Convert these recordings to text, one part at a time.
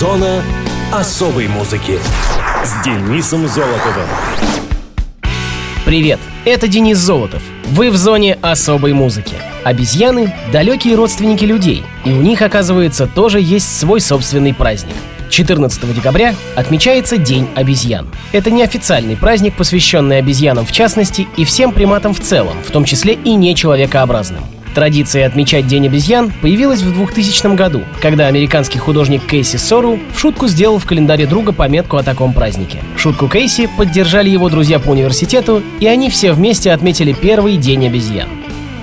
Зона особой музыки с Денисом Золотовым. Привет, это Денис Золотов. Вы в зоне особой музыки. Обезьяны — далекие родственники людей, и у них, оказывается, тоже есть свой собственный праздник. 14 декабря отмечается День обезьян. Это неофициальный праздник, посвященный обезьянам в частности и всем приматам в целом, в том числе и нечеловекообразным. Традиция отмечать День обезьян появилась в 2000 году, когда американский художник Кейси Сору в шутку сделал в календаре друга пометку о таком празднике. Шутку Кейси поддержали его друзья по университету, и они все вместе отметили первый День обезьян.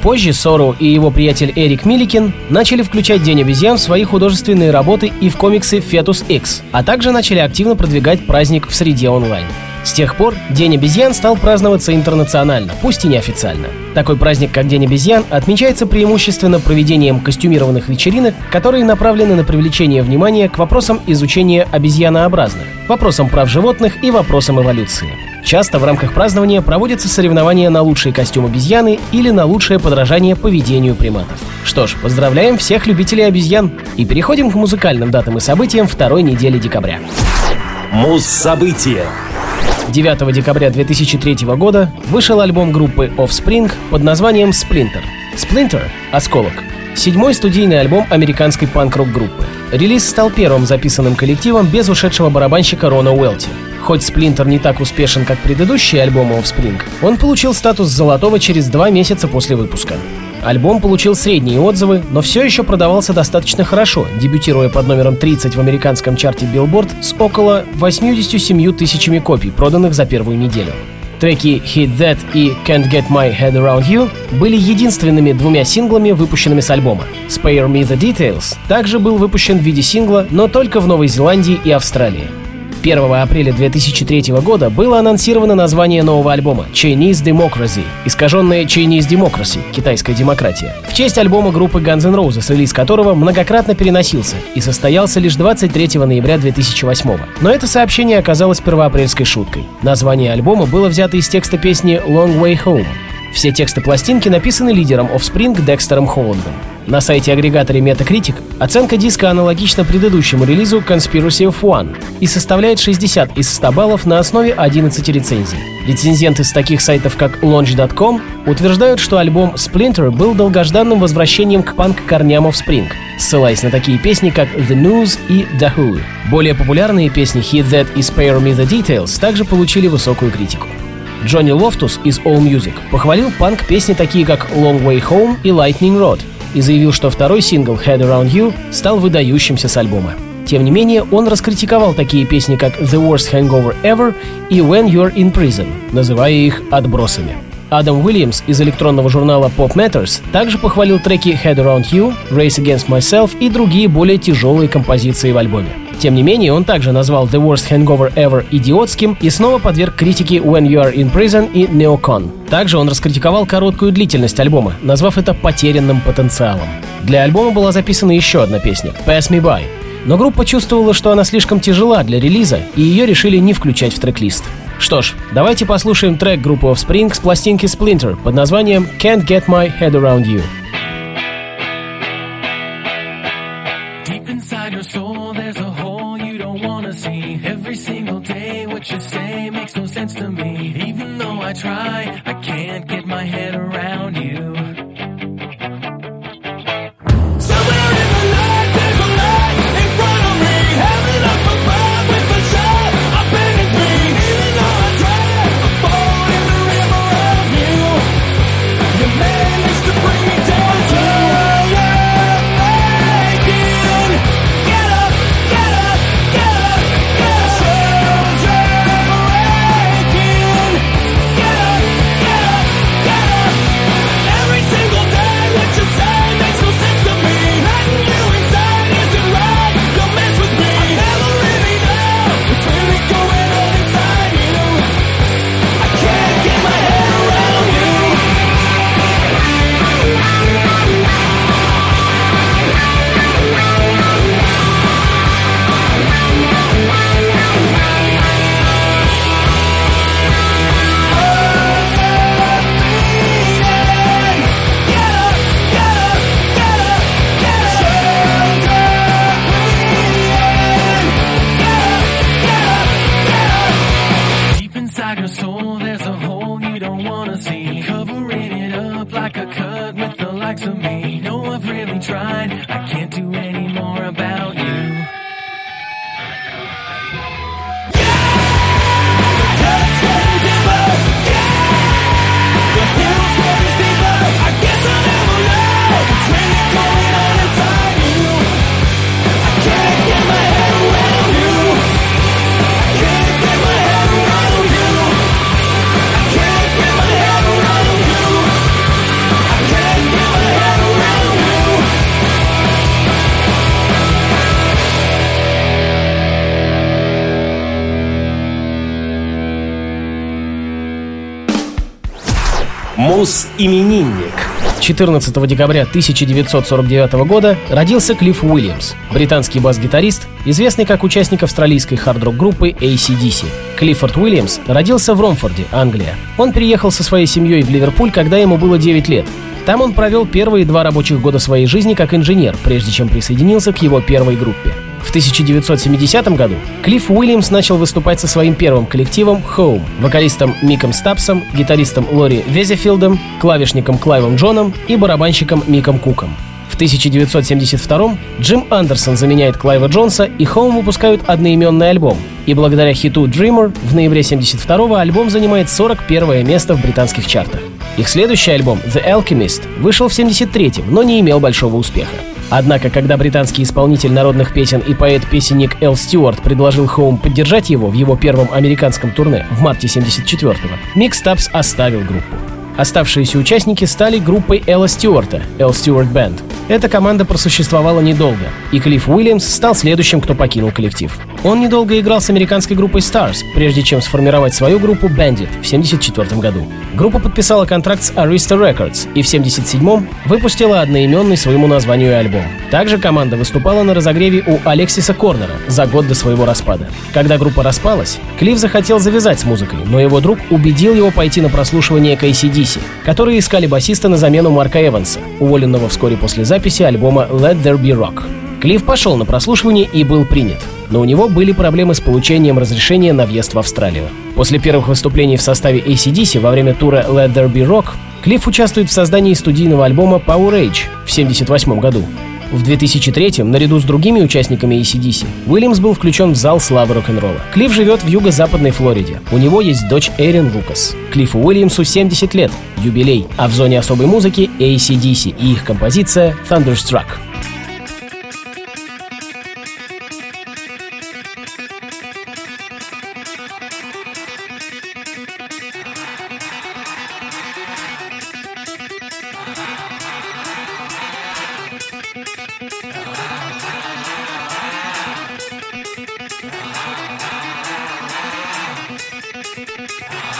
Позже Сору и его приятель Эрик Миликин начали включать День обезьян в свои художественные работы и в комиксы Fetus X, а также начали активно продвигать праздник в среде онлайн. С тех пор День обезьян стал праздноваться интернационально, пусть и неофициально. Такой праздник, как День обезьян, отмечается преимущественно проведением костюмированных вечеринок, которые направлены на привлечение внимания к вопросам изучения обезьянообразных, вопросам прав животных и вопросам эволюции. Часто в рамках празднования проводятся соревнования на лучший костюм обезьяны или на лучшее подражание поведению приматов. Что ж, поздравляем всех любителей обезьян и переходим к музыкальным датам и событиям второй недели декабря. Муз-события 9 декабря 2003 года вышел альбом группы Offspring под названием Splinter. Splinter — «Осколок» — седьмой студийный альбом американской панк-рок группы. Релиз стал первым записанным коллективом без ушедшего барабанщика Рона Уэлти. Хоть Splinter не так успешен, как предыдущие альбомы Offspring, он получил статус золотого через два месяца после выпуска. Альбом получил средние отзывы, но все еще продавался достаточно хорошо, дебютируя под номером 30 в американском чарте Billboard с около 87 тысячами копий, проданных за первую неделю. Треки Hit That и Can't Get My Head Around You были единственными двумя синглами, выпущенными с альбома. Spare Me The Details также был выпущен в виде сингла, но только в Новой Зеландии и Австралии. 1 апреля 2003 года было анонсировано название нового альбома Chinese Democracy, искаженное Chinese Democracy, китайская демократия, в честь альбома группы Guns N' Roses, релиз которого многократно переносился и состоялся лишь 23 ноября 2008 Но это сообщение оказалось первоапрельской шуткой. Название альбома было взято из текста песни Long Way Home. Все тексты пластинки написаны лидером Offspring Декстером Холландом. На сайте агрегаторе Metacritic оценка диска аналогична предыдущему релизу Conspiracy of One и составляет 60 из 100 баллов на основе 11 рецензий. Рецензенты с таких сайтов, как Launch.com, утверждают, что альбом Splinter был долгожданным возвращением к панк-корням Offspring, ссылаясь на такие песни, как The News и The Who. Более популярные песни Hit That и Spare Me The Details также получили высокую критику. Джонни Лофтус из All Music похвалил панк-песни такие, как Long Way Home и Lightning Rod — и заявил, что второй сингл Head Around You стал выдающимся с альбома. Тем не менее, он раскритиковал такие песни, как The Worst Hangover Ever и When You're in Prison, называя их отбросами. Адам Уильямс из электронного журнала Pop Matters также похвалил треки Head Around You, Race Against Myself и другие более тяжелые композиции в альбоме. Тем не менее, он также назвал The Worst Hangover Ever идиотским и снова подверг критике When You Are in Prison и Neocon. Также он раскритиковал короткую длительность альбома, назвав это потерянным потенциалом. Для альбома была записана еще одна песня «Pass Me By», но группа чувствовала, что она слишком тяжела для релиза, и ее решили не включать в трек-лист. Что ж, давайте послушаем трек группы Offspring с пластинки Splinter под названием «Can't Get My Head Around You». Sense to me. Even though I try, there's a hole you don't wanna see. Covering it up like a cut with the likes of me. Мус-именинник. 14 декабря 1949 года родился Клифф Уильямс, британский бас-гитарист, известный как участник австралийской хард-рок группы ACDC. Клиффорд Уильямс родился в Ромфорде, Англия. Он переехал со своей семьей в Ливерпуль, когда ему было 9 лет. Там он провел первые два рабочих года своей жизни как инженер, прежде чем присоединился к его первой группе. В 1970 году Клифф Уильямс начал выступать со своим первым коллективом Home, вокалистом Миком Стапсом, гитаристом Лори Везефилдом, клавишником Клайвом Джоном и барабанщиком Миком Куком. В 1972 Джим Андерсон заменяет Клайва Джонса, и Home выпускают одноименный альбом. И благодаря хиту Dreamer в ноябре 72 альбом занимает 41 место в британских чартах. Их следующий альбом The Alchemist вышел в 73-м, но не имел большого успеха. Однако, когда британский исполнитель народных песен и поэт-песенник Эл Стюарт предложил Хоум поддержать его в его первом американском турне в марте 74-го, Мик Стабс оставил группу. Оставшиеся участники стали группой Элла Стюарта, Эл Стюарт Бенд. Эта команда просуществовала недолго, и Клифф Уильямс стал следующим, кто покинул коллектив. Он недолго играл с американской группой Stars, прежде чем сформировать свою группу Bandit в 1974 году. Группа подписала контракт с Arista Records и в 1977 выпустила одноименный своему названию альбом. Также команда выступала на разогреве у Алексиса Корнера за год до своего распада. Когда группа распалась, Клифф захотел завязать с музыкой, но его друг убедил его пойти на прослушивание к которые искали басиста на замену Марка Эванса, уволенного вскоре после записи альбома Let There Be Rock. Клифф пошел на прослушивание и был принят но у него были проблемы с получением разрешения на въезд в Австралию. После первых выступлений в составе ACDC во время тура Let There Be Rock Клифф участвует в создании студийного альбома Power Age в 1978 году. В 2003 наряду с другими участниками ACDC, Уильямс был включен в зал славы рок-н-ролла. Клифф живет в юго-западной Флориде. У него есть дочь Эрин Лукас. Клиффу Уильямсу 70 лет, юбилей, а в зоне особой музыки ACDC и их композиция Thunderstruck. Ah.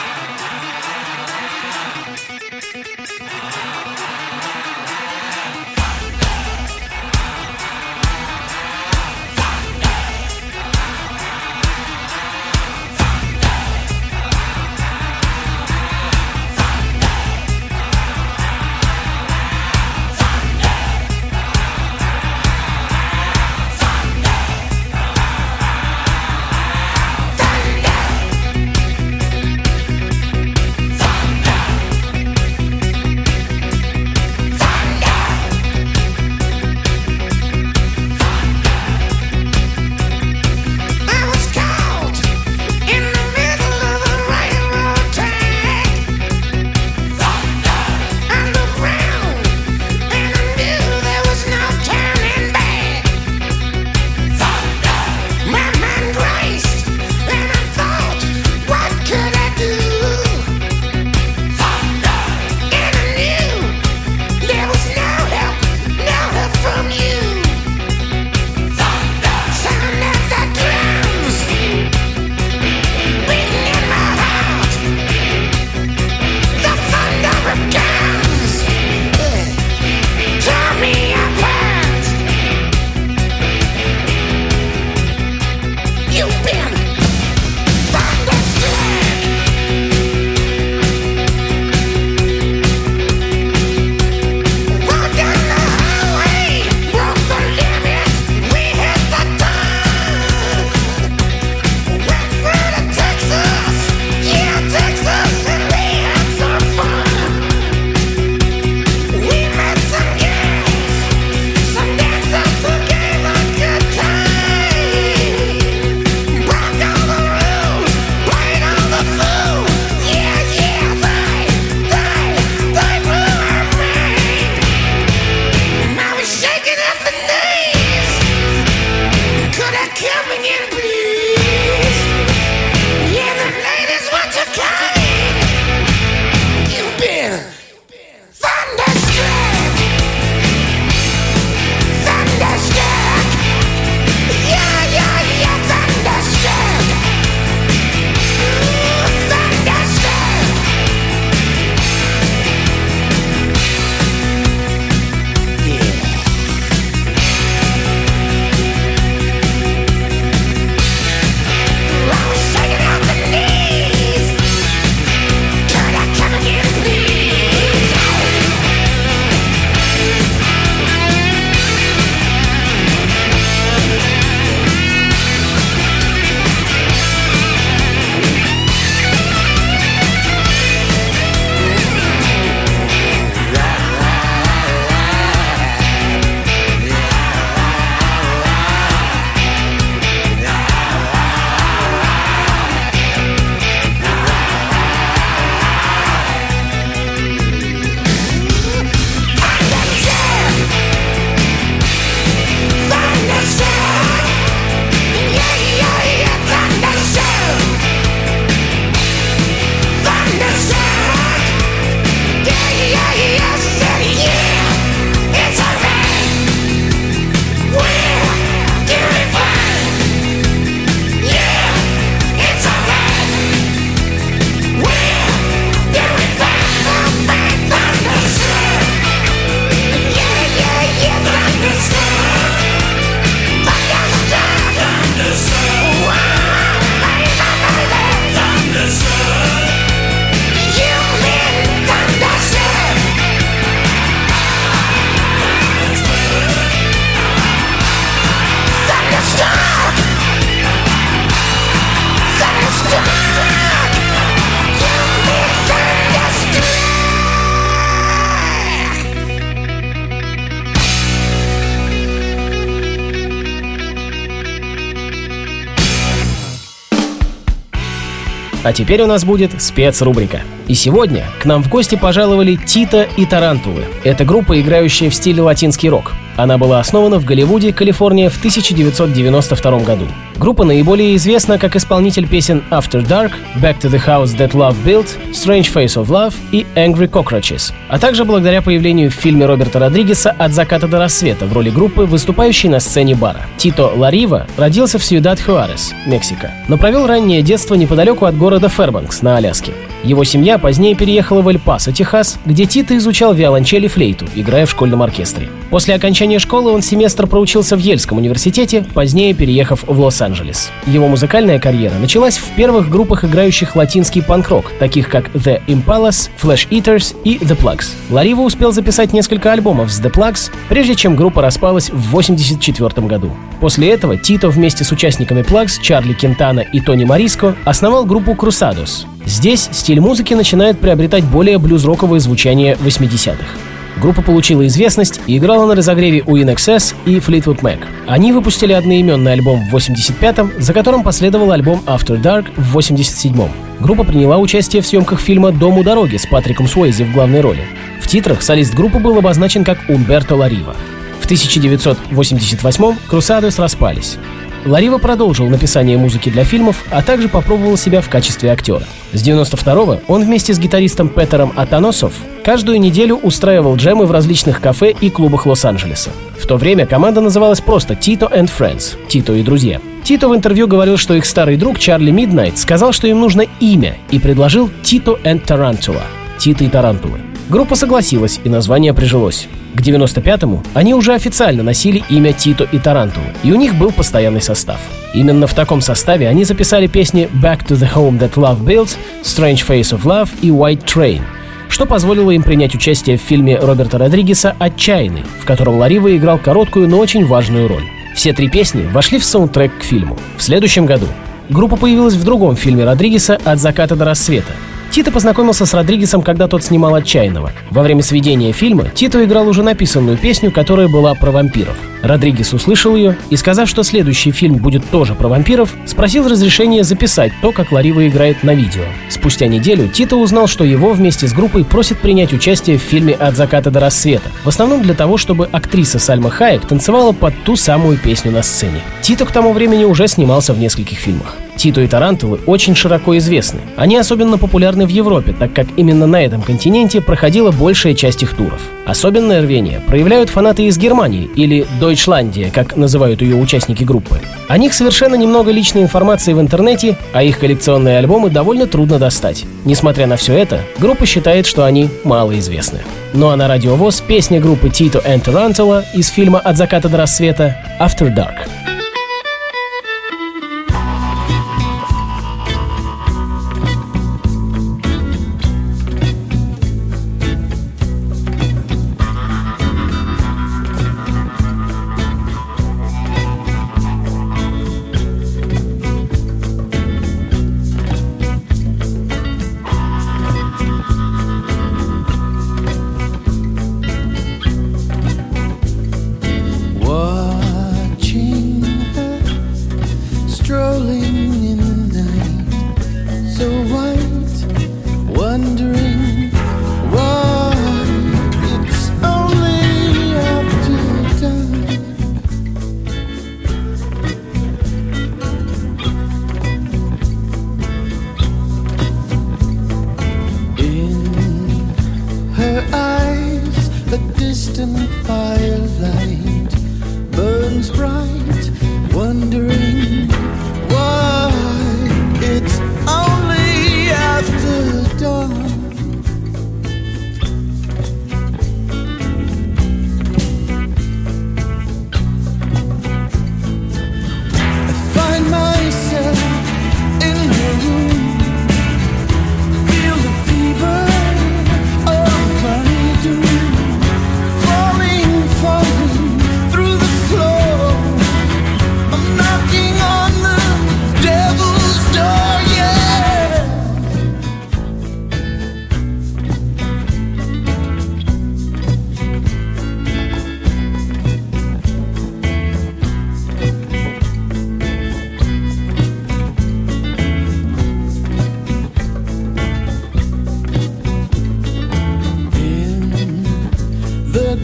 А теперь у нас будет спецрубрика. И сегодня к нам в гости пожаловали Тито и Тарантулы. Это группа, играющая в стиле латинский рок. Она была основана в Голливуде, Калифорния в 1992 году. Группа наиболее известна как исполнитель песен After Dark, Back to the House That Love Built, Strange Face of Love и Angry Cockroaches, а также благодаря появлению в фильме Роберта Родригеса «От заката до рассвета» в роли группы, выступающей на сцене бара. Тито Ларива родился в Сьюдад Хуарес, Мексика, но провел раннее детство неподалеку от города Фербанкс на Аляске. Его семья позднее переехала в Эль-Пасо, Техас, где Тито изучал виолончель флейту, играя в школьном оркестре. После окончания школы он семестр проучился в Ельском университете, позднее переехав в Лос-Анджелес. Его музыкальная карьера началась в первых группах, играющих латинский панк-рок, таких как The Impalas, Flash Eaters и The Plugs. Ларива успел записать несколько альбомов с The Plugs, прежде чем группа распалась в 1984 году. После этого Тито вместе с участниками Plugs, Чарли Кентана и Тони Мариско основал группу Crusados. Здесь стиль музыки начинает приобретать более блюз-роковое звучание 80-х. Группа получила известность и играла на разогреве у InXS и Fleetwood Mac. Они выпустили одноименный альбом в 85-м, за которым последовал альбом After Dark в 87-м. Группа приняла участие в съемках фильма «Дом у дороги» с Патриком Суэйзи в главной роли. В титрах солист группы был обозначен как Умберто Ларива. В 1988-м Крусадос распались. Ларива продолжил написание музыки для фильмов, а также попробовал себя в качестве актера. С 92-го он вместе с гитаристом Петером Атанасов каждую неделю устраивал джемы в различных кафе и клубах Лос-Анджелеса. В то время команда называлась просто Tito and Friends – Тито и друзья. Тито в интервью говорил, что их старый друг Чарли Миднайт сказал, что им нужно имя, и предложил Tito and Tarantula – Тито и Тарантулы. Группа согласилась, и название прижилось. К 95-му они уже официально носили имя Тито и Тарантулы, и у них был постоянный состав. Именно в таком составе они записали песни «Back to the Home That Love Builds», «Strange Face of Love» и «White Train», что позволило им принять участие в фильме Роберта Родригеса «Отчаянный», в котором Ларива играл короткую, но очень важную роль. Все три песни вошли в саундтрек к фильму. В следующем году группа появилась в другом фильме Родригеса «От заката до рассвета», Тито познакомился с Родригесом, когда тот снимал «Отчаянного». Во время сведения фильма Тито играл уже написанную песню, которая была про вампиров. Родригес услышал ее и, сказав, что следующий фильм будет тоже про вампиров, спросил разрешения записать то, как Ларива играет на видео. Спустя неделю Тито узнал, что его вместе с группой просят принять участие в фильме «От заката до рассвета», в основном для того, чтобы актриса Сальма Хайек танцевала под ту самую песню на сцене. Тито к тому времени уже снимался в нескольких фильмах. Тито и Тарантулы очень широко известны. Они особенно популярны в Европе, так как именно на этом континенте проходила большая часть их туров. Особенное рвение проявляют фанаты из Германии или Дойчландия, как называют ее участники группы. О них совершенно немного личной информации в интернете, а их коллекционные альбомы довольно трудно достать. Несмотря на все это, группа считает, что они малоизвестны. Ну а на радиовоз песня группы Tito and Tarantula из фильма «От заката до рассвета» «After Dark».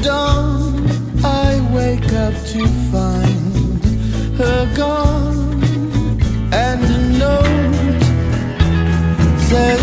Dawn, I wake up to find her gone, and a note says